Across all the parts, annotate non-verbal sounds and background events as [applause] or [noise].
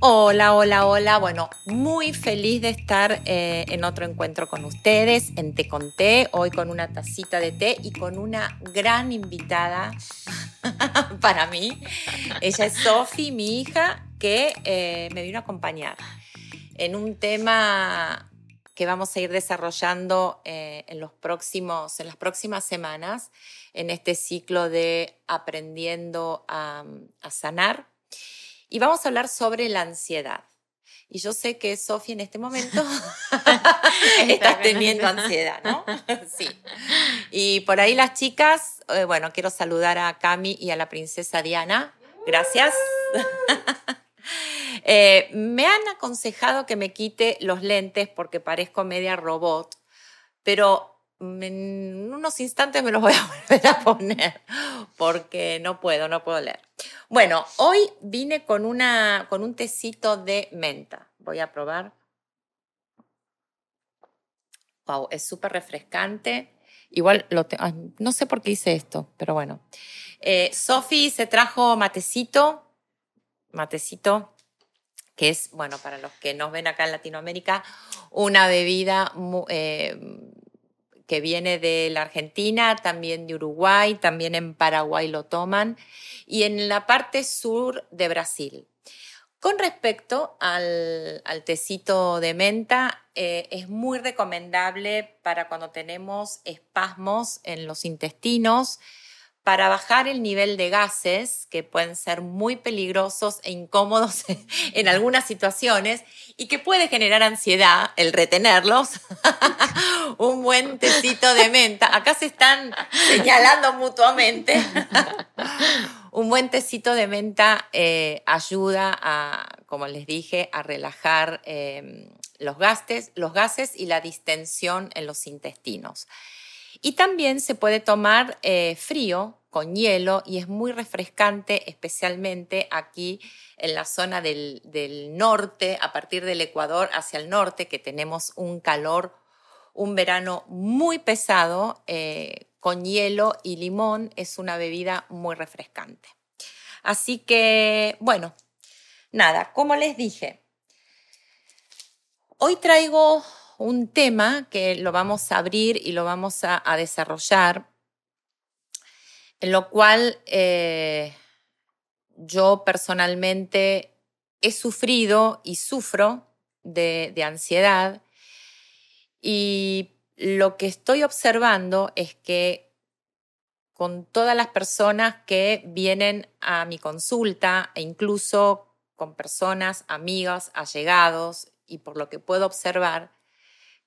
Hola, hola, hola. Bueno, muy feliz de estar eh, en otro encuentro con ustedes, en Te Conté, hoy con una tacita de té y con una gran invitada [laughs] para mí. Ella es Sofi, mi hija, que eh, me vino a acompañar en un tema que vamos a ir desarrollando eh, en, los próximos, en las próximas semanas, en este ciclo de aprendiendo a sanar y vamos a hablar sobre la ansiedad. Y yo sé que Sofía en este momento [laughs] está teniendo ansiedad, ¿no? [laughs] sí. Y por ahí las chicas, eh, bueno, quiero saludar a Cami y a la princesa Diana. Gracias. [laughs] Eh, me han aconsejado que me quite los lentes porque parezco media robot, pero en unos instantes me los voy a [laughs] volver a poner porque no puedo, no puedo leer. Bueno, hoy vine con, una, con un tecito de menta. Voy a probar. Wow, es súper refrescante. Igual lo no sé por qué hice esto, pero bueno. Eh, Sofi se trajo matecito, matecito, que es, bueno, para los que nos ven acá en Latinoamérica, una bebida eh, que viene de la Argentina, también de Uruguay, también en Paraguay lo toman, y en la parte sur de Brasil. Con respecto al, tecito de menta, eh, es muy recomendable para cuando tenemos espasmos en los intestinos, para bajar el nivel de gases que pueden ser muy peligrosos e incómodos [laughs] en algunas situaciones y que puede generar ansiedad el retenerlos. [laughs] Un buen tecito de menta. Acá se están señalando mutuamente. [laughs] Un buen tecito de menta eh, ayuda a, como les dije, a relajar em, los, los gases y la distensión en los intestinos. Y también se puede tomar eh, frío con hielo y es muy refrescante, especialmente aquí en la zona del, norte, a partir del Ecuador hacia el norte, que tenemos un calor, un verano muy pesado, eh, con hielo y limón, es una bebida muy refrescante. Así que, bueno, nada, como les dije, hoy traigo un tema que lo vamos a abrir y lo vamos a, desarrollar, en lo cual eh, yo personalmente he sufrido y sufro de, de ansiedad. Y lo que estoy observando es que con todas las personas que vienen a mi consulta e incluso con personas, amigas, allegados y por lo que puedo observar,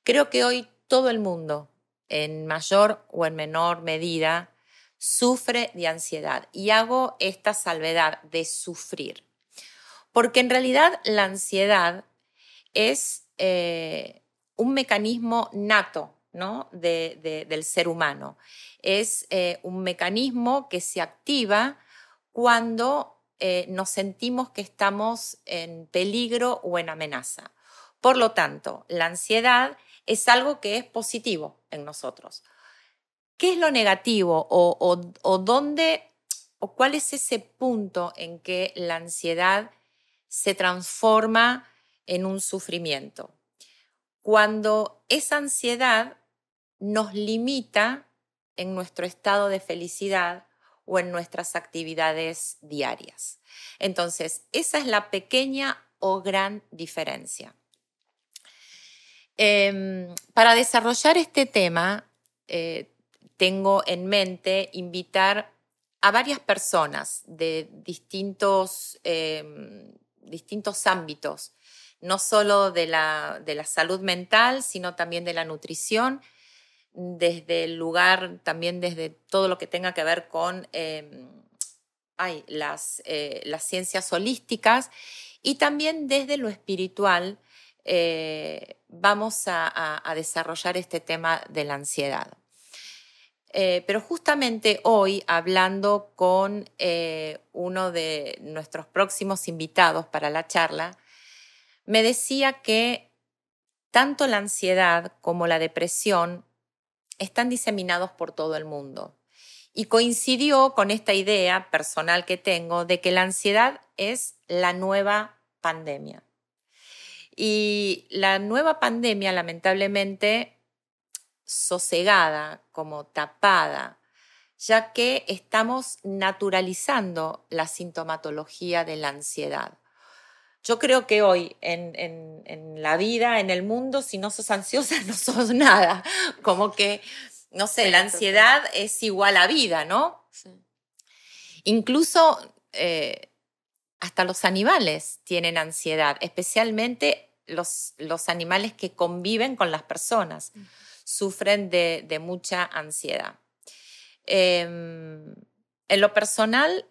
Creo que hoy todo el mundo, en mayor o en menor medida, sufre de ansiedad y hago esta salvedad de sufrir. Porque en realidad la ansiedad es eh, un mecanismo nato ¿no? del ser humano. Es eh, un mecanismo que se activa cuando eh, nos sentimos que estamos en peligro o en amenaza. Por lo tanto, la ansiedad es algo que es positivo en nosotros. ¿Qué es lo negativo o, dónde o cuál es ese punto en que la ansiedad se transforma en un sufrimiento? Cuando esa ansiedad nos limita en nuestro estado de felicidad o en nuestras actividades diarias. Entonces, esa es la pequeña o gran diferencia. Em, para desarrollar este tema, eh, tengo en mente invitar a varias personas de distintos, em, distintos ámbitos, no solo de la, de la salud mental, sino también de la nutrición, desde el lugar, también desde todo lo que tenga que ver con em, las, eh, las ciencias holísticas y también desde lo espiritual, eh, vamos a, desarrollar este tema de la ansiedad. Eh, pero justamente hoy, hablando con eh, uno de nuestros próximos invitados para la charla, me decía que tanto la ansiedad como la depresión están diseminados por todo el mundo. Y coincidió con esta idea personal que tengo de que la ansiedad es la nueva pandemia. Y la nueva pandemia, lamentablemente, sosegada, como tapada, ya que estamos naturalizando la sintomatología de la ansiedad. Yo creo que hoy en, la vida, en el mundo, si no sos ansiosa, [laughs] no sos nada. Como que, no sé, la ansiedad es igual a vida, ¿no? Incluso eh, hasta los animales tienen ansiedad, especialmente los, los, animales que conviven con las personas, sufren de, mucha ansiedad. Em, en lo personal,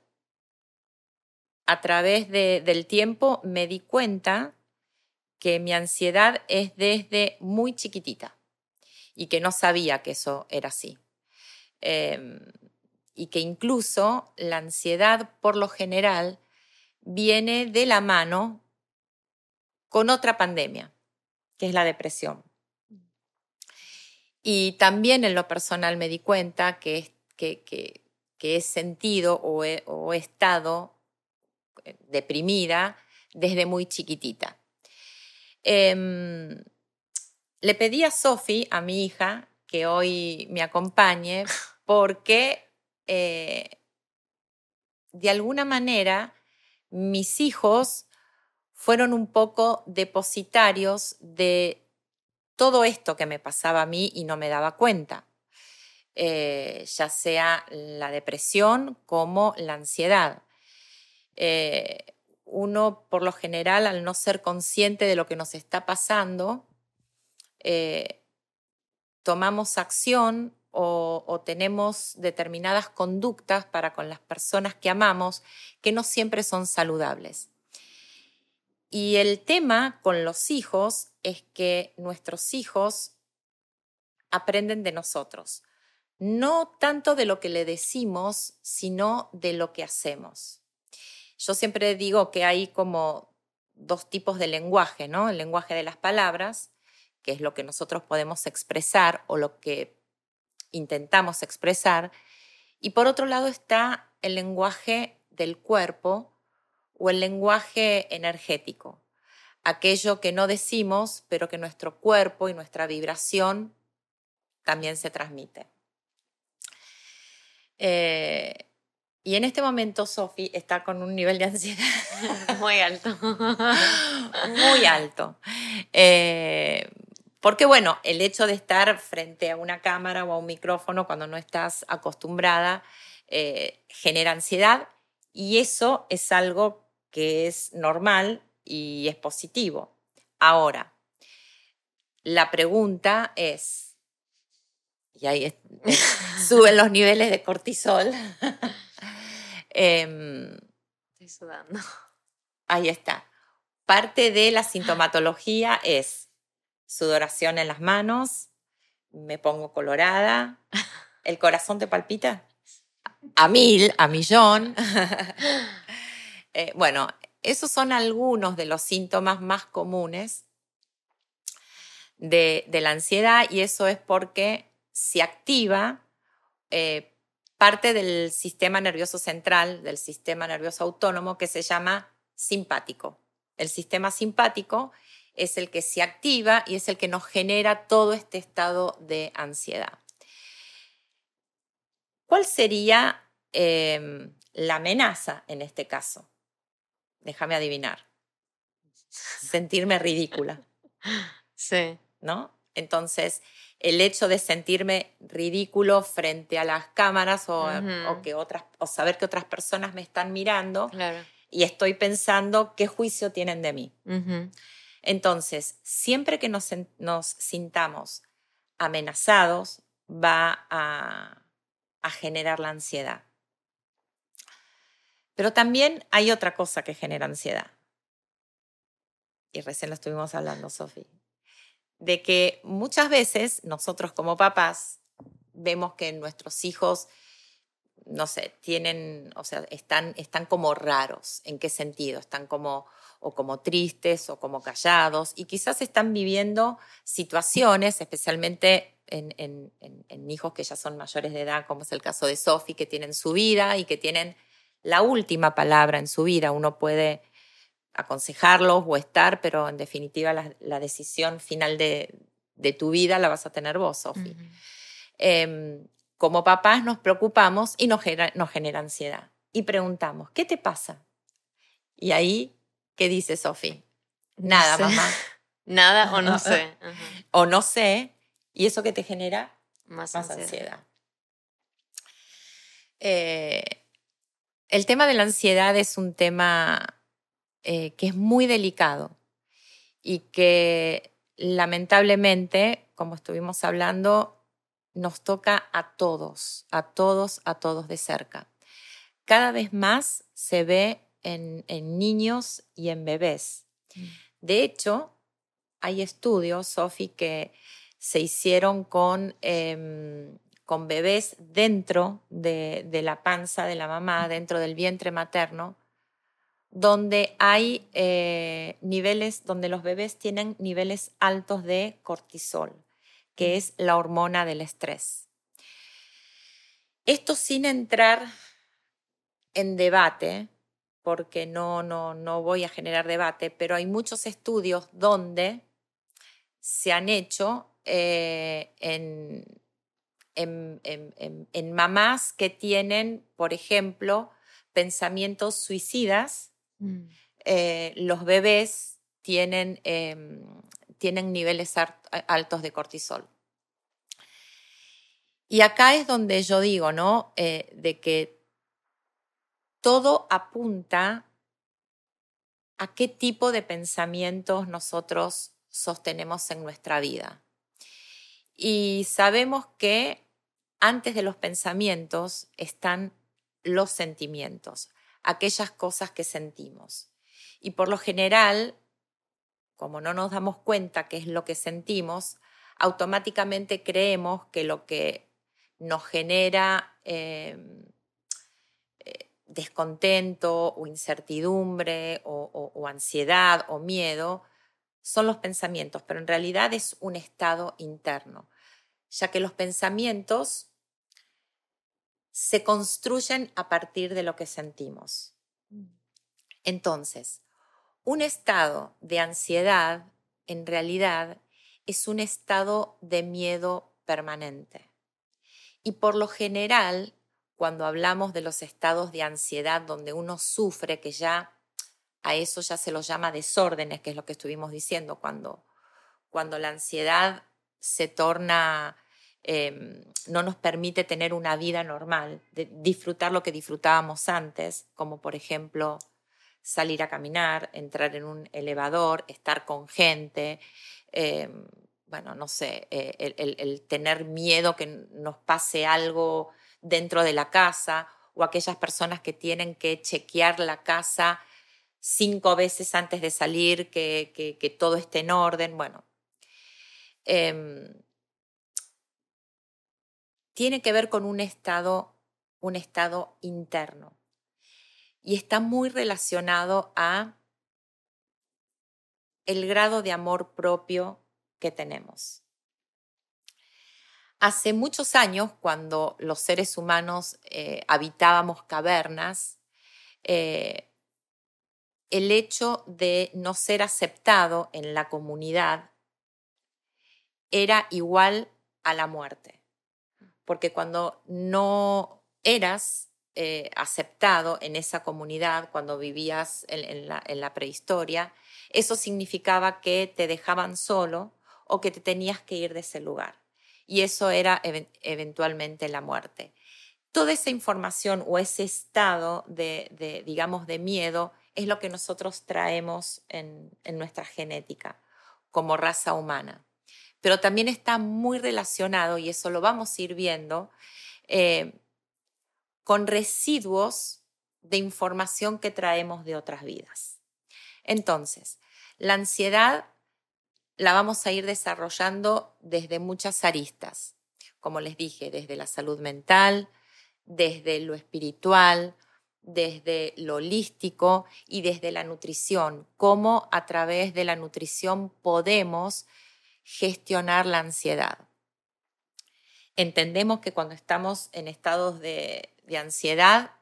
a través del tiempo me di cuenta que mi ansiedad es desde muy chiquitita y que no sabía que eso era así. Em, y que incluso la ansiedad por lo general viene de la mano con otra pandemia, que es la depresión. Y también en lo personal me di cuenta que, que, he sentido o he estado deprimida desde muy chiquitita. Em, le pedí a Sophie, a mi hija, que hoy me acompañe [laughs] porque eh, de alguna manera mis hijos fueron un poco depositarios de todo esto que me pasaba a mí y no me daba cuenta, eh, ya sea la depresión como la ansiedad. Eh, uno, por lo general, al no ser consciente de lo que nos está pasando, eh, tomamos acción o, tenemos determinadas conductas para con las personas que amamos que no siempre son saludables. Y el tema con los hijos es que nuestros hijos aprenden de nosotros, no tanto de lo que le decimos, sino de lo que hacemos. Yo siempre digo que hay como dos tipos de lenguaje, ¿no? El lenguaje de las palabras, que es lo que nosotros podemos expresar o lo que intentamos expresar, y por otro lado está el lenguaje del cuerpo o el lenguaje energético, aquello que no decimos, pero que nuestro cuerpo y nuestra vibración también se transmite. Eh, y en este momento Sophie está con un nivel de ansiedad [laughs] muy alto. [laughs] muy alto. Eh, porque bueno, el hecho de estar frente a una cámara o a un micrófono cuando no estás acostumbrada eh, genera ansiedad y eso es algo que es normal y es positivo. Ahora, la pregunta es, y ahí [laughs] suben los niveles de cortisol. [laughs] Em, Estoy sudando. Ahí está. Parte de la sintomatología es sudoración en las manos, me pongo colorada, el corazón te palpita [laughs] a mil, a millón. Eh, bueno, esos son algunos de los síntomas más comunes de, la ansiedad y eso es porque se activa eh, parte del sistema nervioso central, del sistema nervioso autónomo, que se llama simpático. El sistema simpático es el que se activa y es el que nos genera todo este estado de ansiedad. ¿Cuál sería em, la amenaza en este caso? Déjame adivinar. Sentirme ridícula. Sí. ¿No? Entonces, el hecho de sentirme ridículo frente a las cámaras o, que otras, o saber que otras personas me están mirando y estoy pensando qué juicio tienen de mí. Entonces, siempre que nos, nos, sintamos amenazados, va a, a generar la ansiedad. Pero también hay otra cosa que genera ansiedad. Y recién lo estuvimos hablando, Sofi de que muchas veces nosotros como papás vemos que nuestros hijos, no sé, tienen, o sea, están, están como raros. ¿En qué sentido? Están como o como tristes o como callados y quizás están viviendo situaciones, especialmente en, en, hijos que ya son mayores de edad, como es el caso de Sophie, que tienen su vida y que tienen la última palabra en su vida. Uno puede aconsejarlos o estar, pero en definitiva la, decisión final de, tu vida la vas a tener vos, Sofi. Em, como papás nos preocupamos y nos nos genera ansiedad. Y preguntamos, ¿qué te pasa? Y ahí, ¿qué dice Sofi? Nada, mamá. [laughs] Nada o no [laughs] sé. O no sé. ¿Y eso que te genera? Más, ansiedad. Eh, el tema de la ansiedad es un tema eh, que es muy delicado y que lamentablemente, como estuvimos hablando, nos toca a todos, a todos, a todos de cerca. Cada vez más se ve en, niños y en bebés. Mm. De hecho, hay estudios, Sofi, que se hicieron con, em, con bebés dentro de, la panza de la mamá, dentro del vientre materno, donde hay eh, niveles, donde los bebés tienen niveles altos de cortisol, que es la hormona del estrés. Esto sin entrar en debate, porque no, no, no voy a generar debate, pero hay muchos estudios donde se han hecho eh, en, en, mamás que tienen, por ejemplo, pensamientos suicidas. Mm. Eh, los bebés tienen, em, tienen niveles altos de cortisol. Y acá es donde yo digo, ¿no? Eh, de que todo apunta a qué tipo de pensamientos nosotros sostenemos en nuestra vida. Y sabemos que antes de los pensamientos están los sentimientos, aquellas cosas que sentimos. Y por lo general, como no nos damos cuenta qué es lo que sentimos, automáticamente creemos que lo que nos genera em, descontento o incertidumbre o, ansiedad o miedo son los pensamientos, pero en realidad es un estado interno, ya que los pensamientos se construyen a partir de lo que sentimos. Entonces, un estado de ansiedad en realidad es un estado de miedo permanente. Y por lo general, cuando hablamos de los estados de ansiedad donde uno sufre, que ya a eso ya se los llama desórdenes, que es lo que estuvimos diciendo, cuando, cuando la ansiedad se torna, em, no nos permite tener una vida normal, de disfrutar lo que disfrutábamos antes, como por ejemplo salir a caminar, entrar en un elevador, estar con gente, em, bueno, no sé, eh, el, tener miedo que nos pase algo dentro de la casa o aquellas personas que tienen que chequear la casa cinco veces antes de salir, que, todo esté en orden. Bueno, em, tiene que ver con un estado, un estado interno y está muy relacionado a el grado de amor propio que tenemos. Hace muchos años, cuando los seres humanos eh, habitábamos cavernas, eh, el hecho de no ser aceptado en la comunidad era igual a la muerte. Porque cuando no eras eh, aceptado en esa comunidad, cuando vivías en, la, prehistoria, eso significaba que te dejaban solo o que te tenías que ir de ese lugar y eso era eventualmente la muerte. Toda esa información o ese estado de, digamos, de miedo es lo que nosotros traemos en, nuestra genética como raza humana. Pero también está muy relacionado, y eso lo vamos a ir viendo, eh, con residuos de información que traemos de otras vidas. Entonces, la ansiedad la vamos a ir desarrollando desde muchas aristas, como les dije, desde la salud mental, desde lo espiritual, desde lo holístico y desde la nutrición, cómo a través de la nutrición podemos gestionar la ansiedad. Entendemos que cuando estamos en estados de, ansiedad,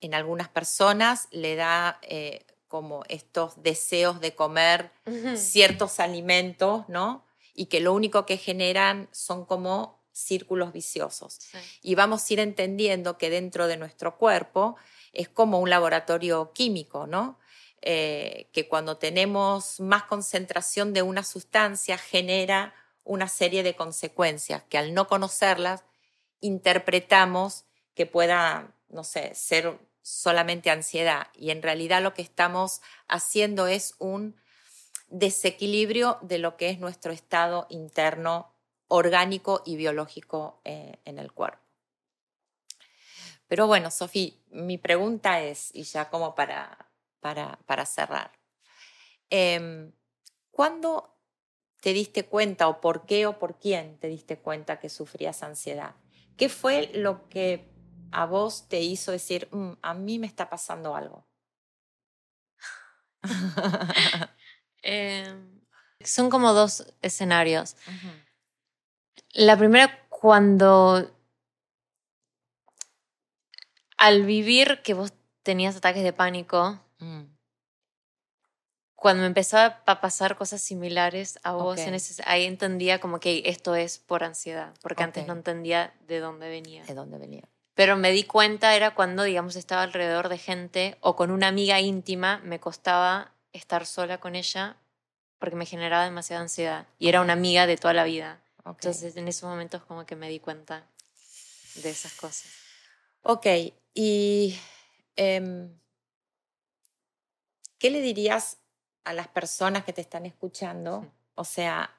en algunas personas le da eh, como estos deseos de comer ciertos alimentos, ¿no? Y que lo único que generan son como círculos viciosos. Y vamos a ir entendiendo que dentro de nuestro cuerpo es como un laboratorio químico, ¿no? Eh, que cuando tenemos más concentración de una sustancia genera una serie de consecuencias que al no conocerlas interpretamos que pueda, no sé, ser solamente ansiedad y en realidad lo que estamos haciendo es un desequilibrio de lo que es nuestro estado interno orgánico y biológico eh, en el cuerpo. Pero bueno, Sofía, mi pregunta es, y ya como para, para, cerrar, em, ¿cuándo te diste cuenta o por qué o por quién te diste cuenta que sufrías ansiedad? ¿Qué fue lo que a vos te hizo decir, mm, a mí me está pasando algo? [laughs] Em, son como dos escenarios. La primera, cuando al vivir que vos tenías ataques de pánico. Cuando me empezaba a pasar cosas similares a vos, ahí entendía como que esto es por ansiedad, porque antes no entendía de dónde venía. De dónde venía. Pero me di cuenta era cuando, digamos, estaba alrededor de gente o con una amiga íntima, me costaba estar sola con ella porque me generaba demasiada ansiedad. Y era una amiga de toda la vida. Entonces, en esos momentos como que me di cuenta de esas cosas. Ok, y em, ¿qué le dirías a las personas que te están escuchando? O sea,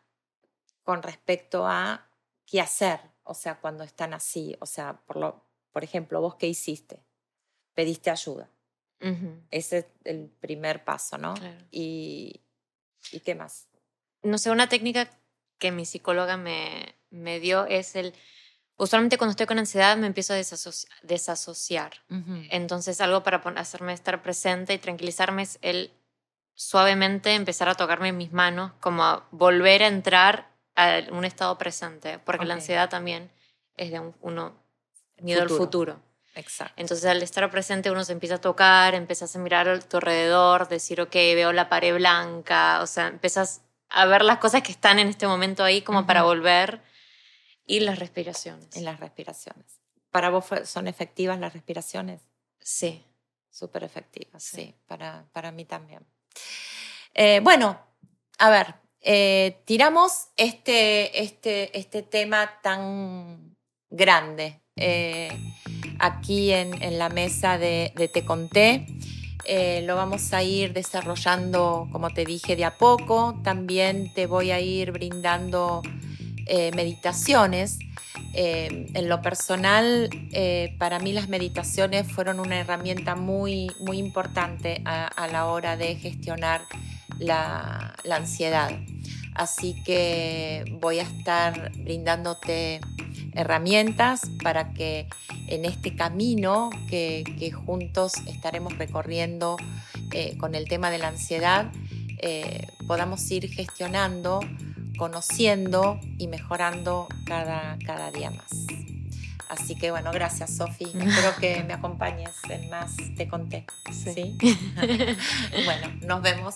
con respecto a qué hacer, o sea, cuando están así, o sea, por lo, por ejemplo, vos qué hiciste? Pediste ayuda. Ese es el primer paso, ¿no? ¿Y, ¿Y qué más? No sé, una técnica que mi psicóloga me, me dio es el... Usualmente cuando estoy con ansiedad me empiezo a desasociar. Entonces algo para hacerme estar presente y tranquilizarme es el suavemente empezar a tocarme mis manos, como volver a entrar a un estado presente, porque la ansiedad también es de uno miedo al futuro. Exacto. Entonces al estar presente uno se empieza a tocar, empiezas a mirar a tu alrededor, decir, ok, veo la pared blanca, o sea, empiezas a ver las cosas que están en este momento ahí como para volver y las respiraciones. Y las respiraciones. ¿Para vos son efectivas las respiraciones? Sí. Súper efectivas, sí, para, para mí también. Eh, bueno, a ver, eh, tiramos este, este, este tema tan grande eh, aquí en, la mesa de, Te Conté. Eh, lo vamos a ir desarrollando, como te dije, de a poco. También te voy a ir brindando eh, meditaciones. en lo personal, para mí las meditaciones fueron una herramienta muy, muy importante a, la hora de gestionar la, ansiedad. Así que voy a estar brindándote herramientas para que en este camino que, juntos estaremos recorriendo eh, con el tema de la ansiedad eh, podamos ir gestionando, conociendo y mejorando cada, cada día más. Así que bueno, gracias Sofi. [laughs] Espero que me acompañes en más Te Conté. Sí. [laughs] [laughs] bueno, nos vemos.